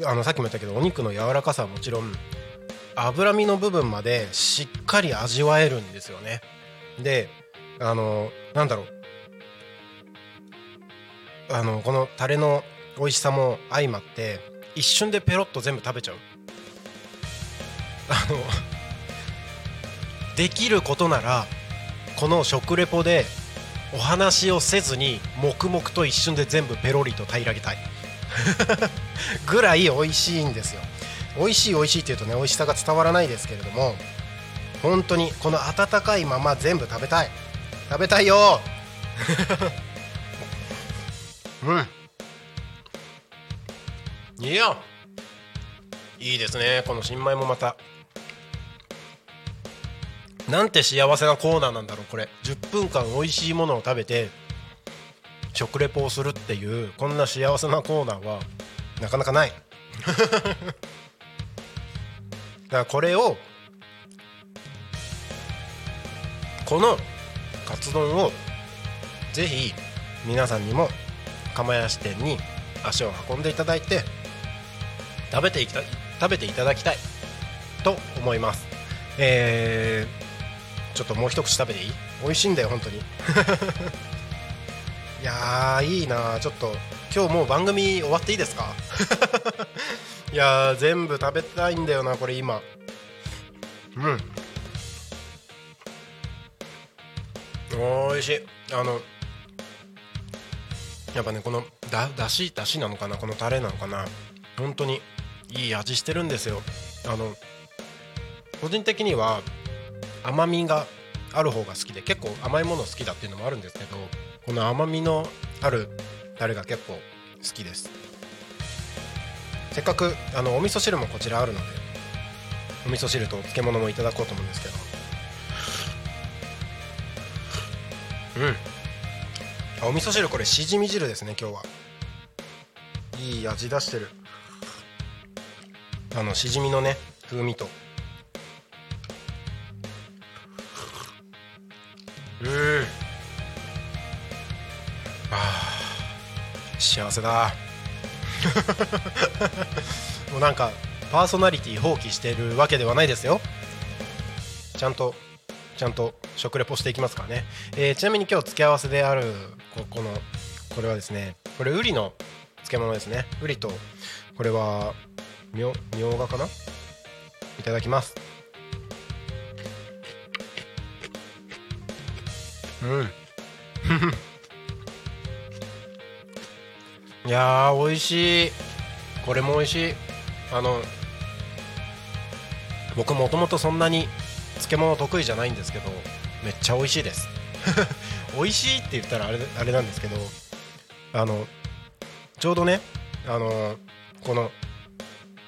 Speaker 3: あのさっきも言ったけどお肉の柔らかさはもちろん脂身の部分までしっかり味わえるんですよね。であのなんだろう。あのこのタレの美味しさも相まって一瞬でペロッと全部食べちゃう。あのできることならこの食レポでお話をせずに黙々と一瞬で全部ペロリと平らげたい。ぐらい美味しいんですよ。美味しい美味しいって言うとね美味しさが伝わらないですけれども本当にこの温かいまま全部食べたい。食べたいよ。<laughs> うん。いや。いいですね。この新米もまた。なんて幸せなコーナーなんだろうこれ。10分間美味しいものを食べて食レポをするっていうこんな幸せなコーナーはなかなかない。<laughs> だからこれをこのカツ丼をぜひ皆さんにも釜屋支店に足を運んでいただいて食べていきた食べていただきたいと思います。えー、ちょっともう一口食べていい？美味しいんだよ本当に。<laughs> いやーいいなちょっと。今日もう番組終わっていいですか？<laughs> いや全部食べたいんだよなこれ今。うん。おいしい。あのやっぱねこのだだしだしなのかな？このタレなのかな？本当にいい味してるんですよ。あの個人的には甘みがある方が好きで結構甘いもの好きだっていうのもあるんですけどこの甘みのあるタレが結構好きです。せっかくあのお味噌汁もこちらあるのでお味噌汁と漬物もいただこうと思うんですけど。うん。あお味噌汁これしじみ汁ですね今日は。いい味出してる。あのしじみのね風味と。うん。あー。幸せだ。<laughs> もうなんかパーソナリティ放棄してるわけではないですよ。ちゃんとちゃんと食レポしていきますからね、えーちなみに今日付け合わせであるここのこれはですねこれウリの漬物ですね。ウリとこれはみょみょうがかな？いただきます。うん。いやー美味しい。これも美味しい。あの僕もともとそんなに漬物得意じゃないんですけどめっちゃ美味しいです。<laughs> 美味しいって言ったらあれあれなんですけどあのちょうどねあのこの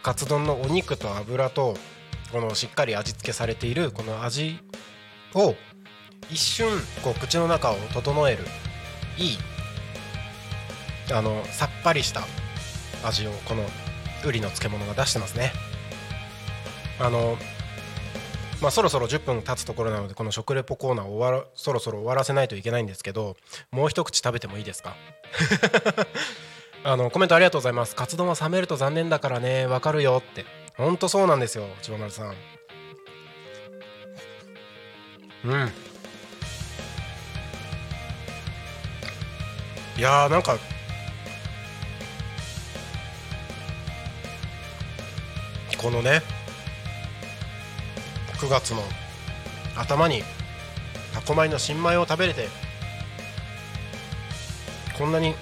Speaker 3: カツ丼のお肉と油とこのしっかり味付けされているこの味を一瞬こう口の中を整えるいいあのさっぱりした味をこのウリの漬物が出してますね。あのまあそろそろ10分経つところなのでこの食レポコーナーを終わらそろそろ終わらせないといけないんですけどもう一口食べてもいいですか？<laughs> あのコメントありがとうございます。カツ丼は冷めると残念だからね。わかるよって。ほんとそうなんですよ千葉丸さん。うん。いやーなんかこのね9月の頭にタコ米の新米を食べれてこんなにうん。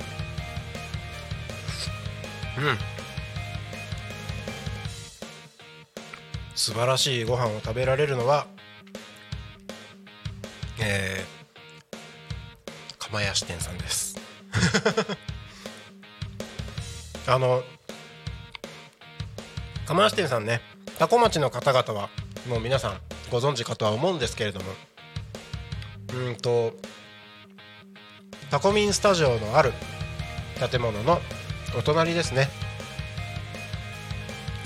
Speaker 3: 素晴らしいご飯を食べられるのはえー、釜屋支店さんです。<laughs> あの釜屋支店さんね。多古町の方々はもう皆さんご存知かとは思うんですけれども。うんとタコミンスタジオのある建物のお隣ですね。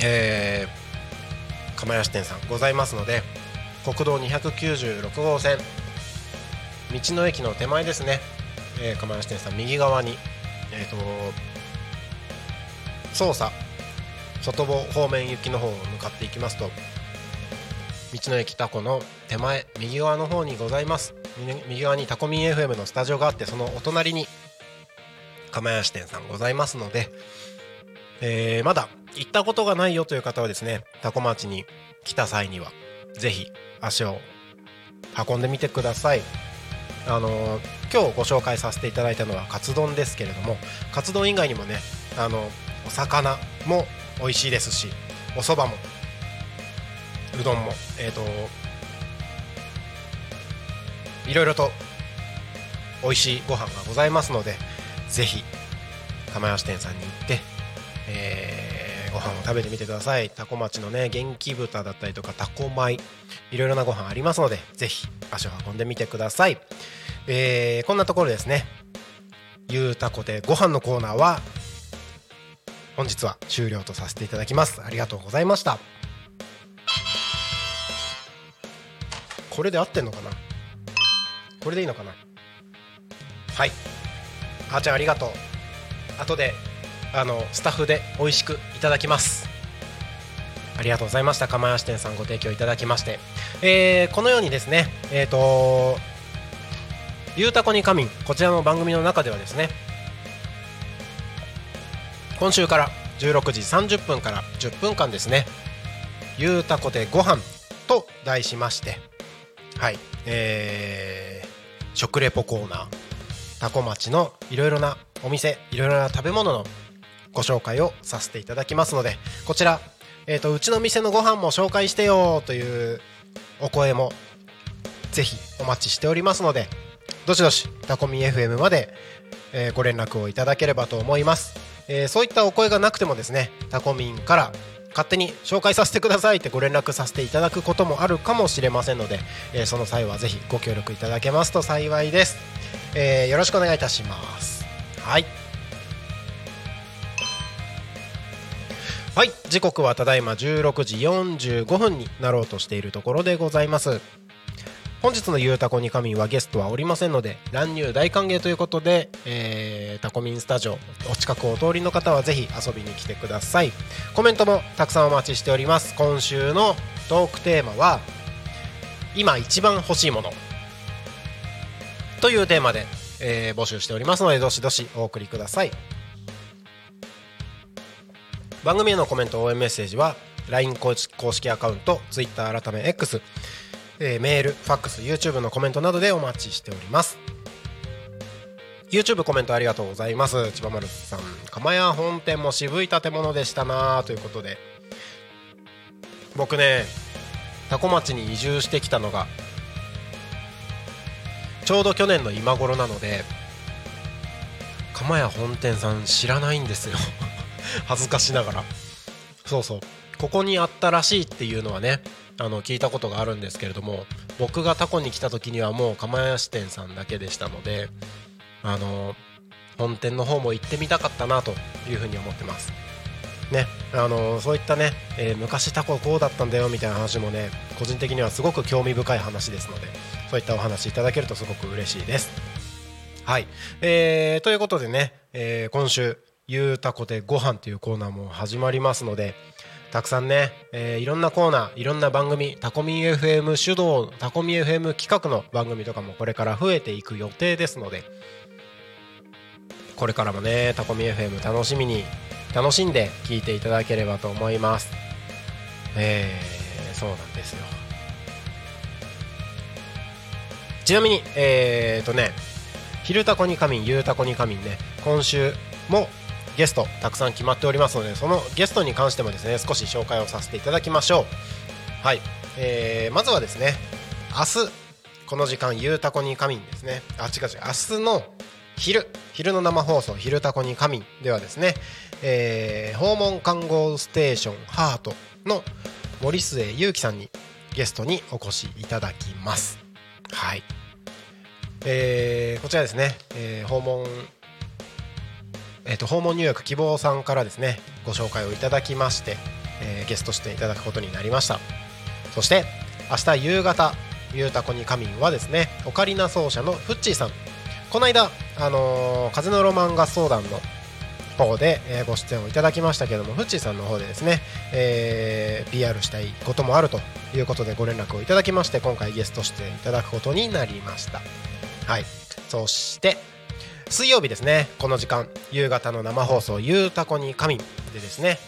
Speaker 3: えー、釜屋店さんございますので国道296号線。道の駅の手前ですね、えー、釜屋店さん右側にえっ、と操作外房方面行きの方を向かっていきますと道の駅タコの手前右側の方にございます。右側にタコミン FM のスタジオがあってそのお隣に釜屋支店さんございますので、えーまだ行ったことがないよという方はですねタコ町に来た際にはぜひ足を運んでみてください。あのー今日ご紹介させていただいたのはカツ丼ですけれどもカツ丼以外にもねあのお魚も美味しいですしお蕎麦もうどんもえっ、といろいろと美味しいご飯がございますのでぜひ釜吉店さんに行って、えーご飯を食べてみてください。タコ町のね元気豚だったりとかタコ米いろいろなご飯ありますのでぜひ足を運んでみてください、えーこんなところですね。ゆうたこでご飯のコーナーは本日は終了とさせていただきます。ありがとうございました。これで合ってんのかな？これでいいのかな？はい。あーちゃんありがとう。後であのスタッフで美味しくいただきます。ありがとうございました。釜屋支店さんご提供いただきまして、えーこのようにですねえっ、とゆうたこに仮眠こちらの番組の中ではですね今週から16時30分から10分間ですね。ゆうたこでご飯と題しましてはいえー、食レポコーナータコ町のいろいろなお店いろいろな食べ物のご紹介をさせていただきますのでこちら、えーと、うちの店のご飯も紹介してよというお声もぜひお待ちしておりますのでどしどしタコミ FM まで、えー、ご連絡をいただければと思います、えー、そういったお声がなくてもですねタコミンから勝手に紹介させてくださいってご連絡させていただくこともあるかもしれませんので、えー、その際はぜひご協力いただけますと幸いです、えー、よろしくお願いいたします。はい。はい。時刻はただいま16時45分になろうとしているところでございます。本日のゆうたこに神はゲストはおりませんので乱入大歓迎ということで、えー、タコミンスタジオお近くお通りの方はぜひ遊びに来てください。コメントもたくさんお待ちしております。今週のトークテーマは今一番欲しいもの。というテーマで、えー、募集しておりますのでどしどしお送りください。番組へのコメント応援メッセージは LINE 公式アカウント Twitter 改め X えー、メール、ファックス、YouTube のコメントなどでお待ちしております。YouTube コメントありがとうございます。千葉丸さん釜屋本店も渋い建物でしたなということで。僕ね多古町に移住してきたのがちょうど去年の今頃なので釜屋本店さん知らないんですよ。<laughs> 恥ずかしながら。そうそう。ここにあったらしいっていうのはねあの聞いたことがあるんですけれども僕がタコに来た時にはもう釜屋支店さんだけでしたのであの本店の方も行ってみたかったなというふうに思ってます。ねあのそういったね、えー、昔タコこうだったんだよみたいな話もね個人的にはすごく興味深い話ですのでそういったお話いただけるとすごく嬉しいです。はい、えー、ということでね、えー、今週「ゆうたこでご飯というコーナーも始まりますのでたくさんね、えー、いろんなコーナーいろんな番組タコミ FM 主導タコミ FM 企画の番組とかもこれから増えていく予定ですのでこれからもねタコミ FM 楽しみに楽しんで聞いていただければと思います。えー、そうなんですよ。ちなみにえー、とね「昼タコに仮眠」「ゆうタコに仮眠ね」今週もゲストたくさん決まっておりますのでそのゲストに関してもですね少し紹介をさせていただきましょう。はい、えー、まずはですね明日この時間ゆうたこに仮眠ですね。あ違う違う。明日の昼昼の生放送「昼たこに仮眠」ではですね、えー、訪問看護ステーションハートの森末裕樹さんにゲストにお越しいただきます。はい。えー、こちらですね、えー、訪問えーと、訪問入学希望さんからですねご紹介をいただきまして、えー、ゲストしていただくことになりました。そして明日夕方ゆうたこに仮眠はですねオカリナ奏者のフッチーさん。この間、あのー、風のロマン合奏団の方で、え、ご出演をいただきましたけどもフッチーさんの方でですね、えー、PR したいこともあるということでご連絡をいただきまして今回ゲストしていただくことになりました。はい。そして水曜日ですね。この時間夕方の生放送「ゆうたこに神」でですね。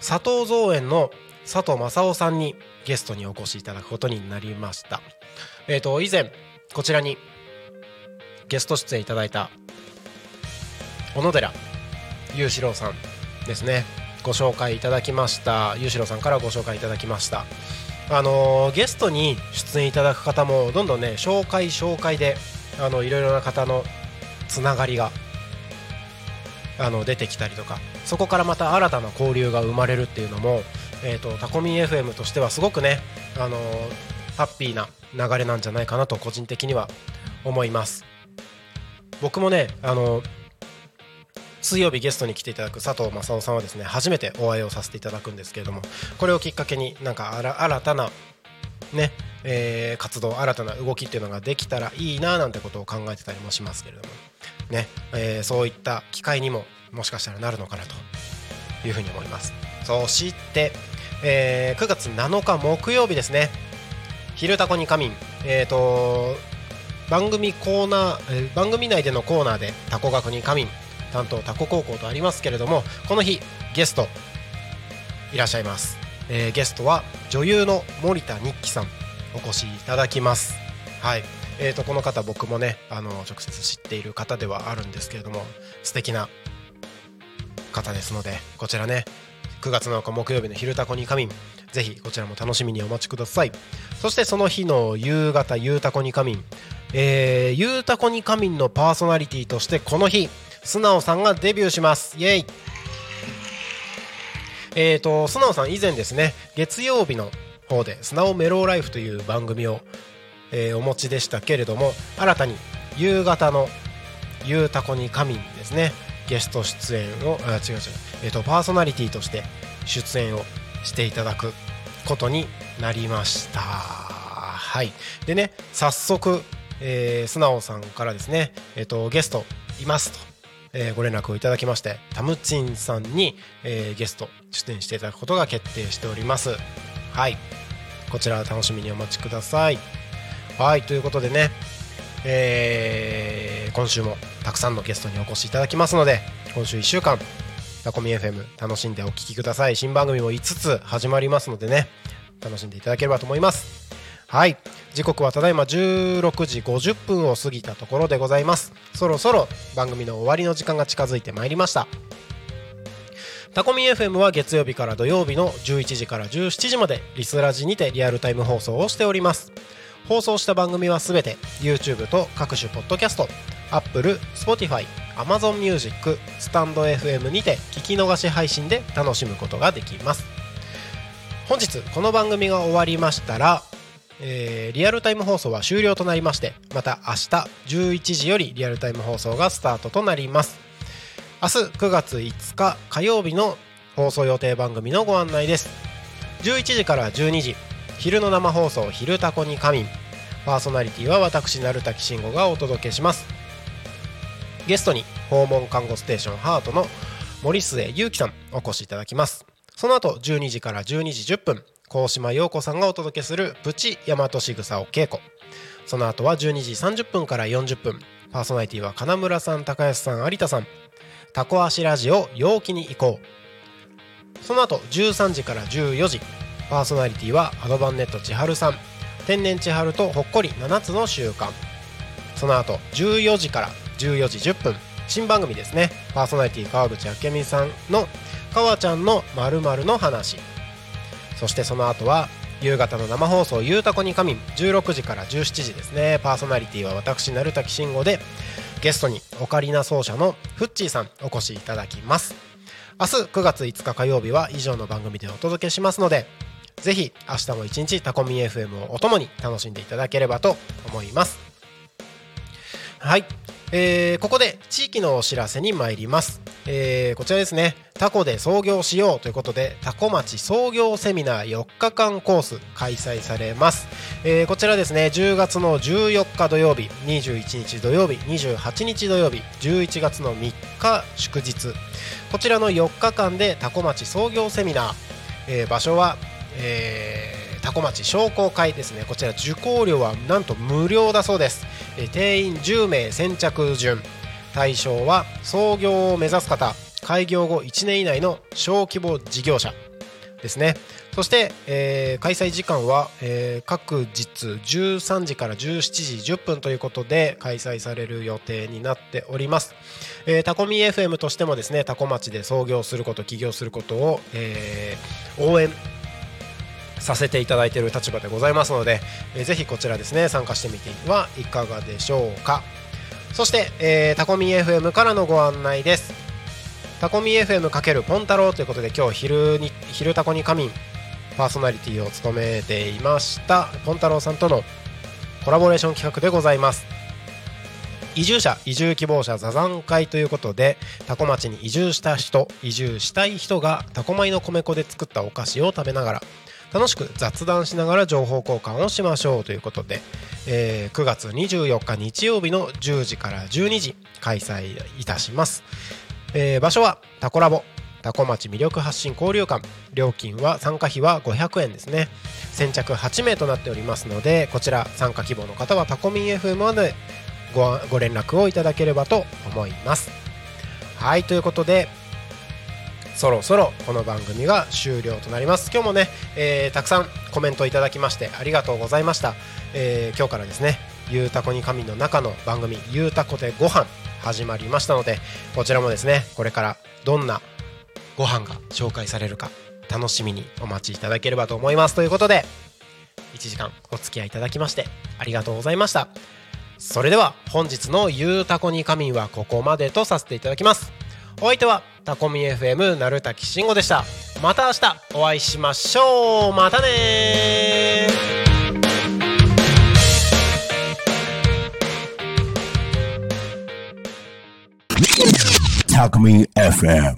Speaker 3: 佐藤造園の佐藤正夫さんにゲストにお越しいただくことになりました。えっ、ー、と以前こちらにゲスト出演いただいた小野寺裕次郎さんですね。ご紹介いただきました。裕次郎さんからご紹介いただきました。あのー、ゲストに出演いただく方もどんどんね紹介紹介であのいろいろな方のつながりがあの出てきたりとかそこからまた新たな交流が生まれるっていうのも、えーと、タコミン FM としてはすごくね、あのハッピーな流れなんじゃないかなと個人的には思います。僕もね、あの水曜日ゲストに来ていただく佐藤正夫さんはですね初めてお会いをさせていただくんですけれどもこれをきっかけになんか新たなね、えー、活動新たな動きっていうのができたらいいななんてことを考えてたりもしますけれども。ね、えー、そういった機会にももしかしたらなるのかなというふうに思います。そして、えー、9月7日木曜日ですね「昼タコに仮眠」えっ、ー、と番組コーナー、え、番組内でのコーナーで「タコ学に仮眠」担当タコ高校とありますけれどもこの日ゲストいらっしゃいます、えーゲストは女優の森田日記さんお越しいただきます。はい。えー、とこの方僕もねあの直接知っている方ではあるんですけれども素敵な方ですのでこちらね9月7日木曜日の「昼タコに仮眠」ぜひこちらも楽しみにお待ちください。そしてその日の夕方「ゆうたこに仮眠」えー、ゆうたこに仮眠のパーソナリティとしてこの日素直さんがデビューします。イエイ。えーと素直さん以前ですね月曜日の方で「素直メローライフ」という番組を、えーお持ちでしたけれども新たに夕方の「ゆうたこに仮眠」ですね。ゲスト出演をあ違う違う、えー、とパーソナリティとして出演をしていただくことになりました。はい。でね早速、えー素直さんからですね、えー、とゲストいますと、えーご連絡をいただきましてタムチンさんに、えーゲスト出演していただくことが決定しております。はい。こちら楽しみにお待ちください。はいということでねえー今週もたくさんのゲストにお越しいただきますので今週1週間タコミ FM 楽しんでお聴きください。新番組も5つ始まりますのでね楽しんでいただければと思います。はい時刻はただいま16時50分を過ぎたところでございます。そろそろ番組の終わりの時間が近づいてまいりました。タコミ FM は月曜日から土曜日の11時から17時までリスラジにてリアルタイム放送をしております。放送した番組はすべて YouTube と各種ポッドキャスト Apple、Spotify、Amazon Music、スタンド FM にて聞き逃し配信で楽しむことができます。本日この番組が終わりましたら、えーリアルタイム放送は終了となりましてまた明日11時よりリアルタイム放送がスタートとなります。明日9月5日火曜日の放送予定番組のご案内です。11時から12時昼の生放送「昼タコに仮眠」パーソナリティは私鳴滝慎吾がお届けします。ゲストに訪問看護ステーションハートの森末裕樹さんお越しいただきます。その後12時から12時10分高島陽子さんがお届けするプチ大和しぐさを稽古。その後は12時30分から40分パーソナリティは金村さん高安さん有田さん。タコ足ラジオ陽気に行こう。その後13時から14時パーソナリティはアドバンネット千春さん。天然千春とほっこり7つの習慣。その後14時から14時10分。新番組ですね。パーソナリティ川口明美さんの「かわちゃんのまるの話」そしてその後は夕方の生放送「ゆうたこに仮眠」16時から17時ですね。パーソナリティは私鳴滝慎吾でゲストにオカリナ奏者のフッチーさんお越しいただきます。明日9月5日火曜日は以上の番組でお届けしますのでぜひ明日も一日タコミ FM をお供に楽しんでいただければと思います。はい、えーここで地域のお知らせに参ります、えーこちらですね。タコで創業しようということでタコ町創業セミナー4日間コース開催されます、えーこちらですね。10月の14日土曜日21日土曜日28日土曜日11月の3日祝日。こちらの4日間でタコ町創業セミナー、えー場所は、えータコ町商工会ですね。こちら受講料はなんと無料だそうです、えー定員10名先着順。対象は創業を目指す方。開業後1年以内の小規模事業者。ですね。そして、えー開催時間は、えー各日13時から17時10分ということで開催される予定になっております、えータコミ FM としてもですねタコ町で創業すること起業することを、えー応援させていただいている立場でございますので、えーぜひこちらですね参加してみてはいかがでしょうか。そして、えータコミ FM からのご案内です。タコミ FM× ポンタロウということで今日昼に昼タコに仮眠パーソナリティを務めていましたポンタロウさんとのコラボレーション企画でございます。移住者移住希望者座談会ということでタコ町に移住した人移住したい人がタコ米の米粉で作ったお菓子を食べながら楽しく雑談しながら情報交換をしましょうということで、えー9月24日日曜日の10時から12時開催いたします、えー場所はタコラボタコ町魅力発信交流館。料金は参加費は500円ですね。先着8名となっておりますのでこちら参加希望の方はタコミン FM までごご連絡をいただければと思います。はいということでそろそろこの番組が終了となります。今日もね、えーたくさんコメントいただきましてありがとうございました、えー今日からですねゆうたこに神の中の番組ゆうたこでご飯始まりましたのでこちらもですねこれからどんなご飯が紹介されるか楽しみにお待ちいただければと思います。ということで1時間お付き合いいただきましてありがとうございました。それでは本日のゆうたこに仮眠はここまでとさせていただきます。お相手はタコミ FM なるたきしんごでしたまた明日お会いしましょうまたねー
Speaker 6: Talk Me FM.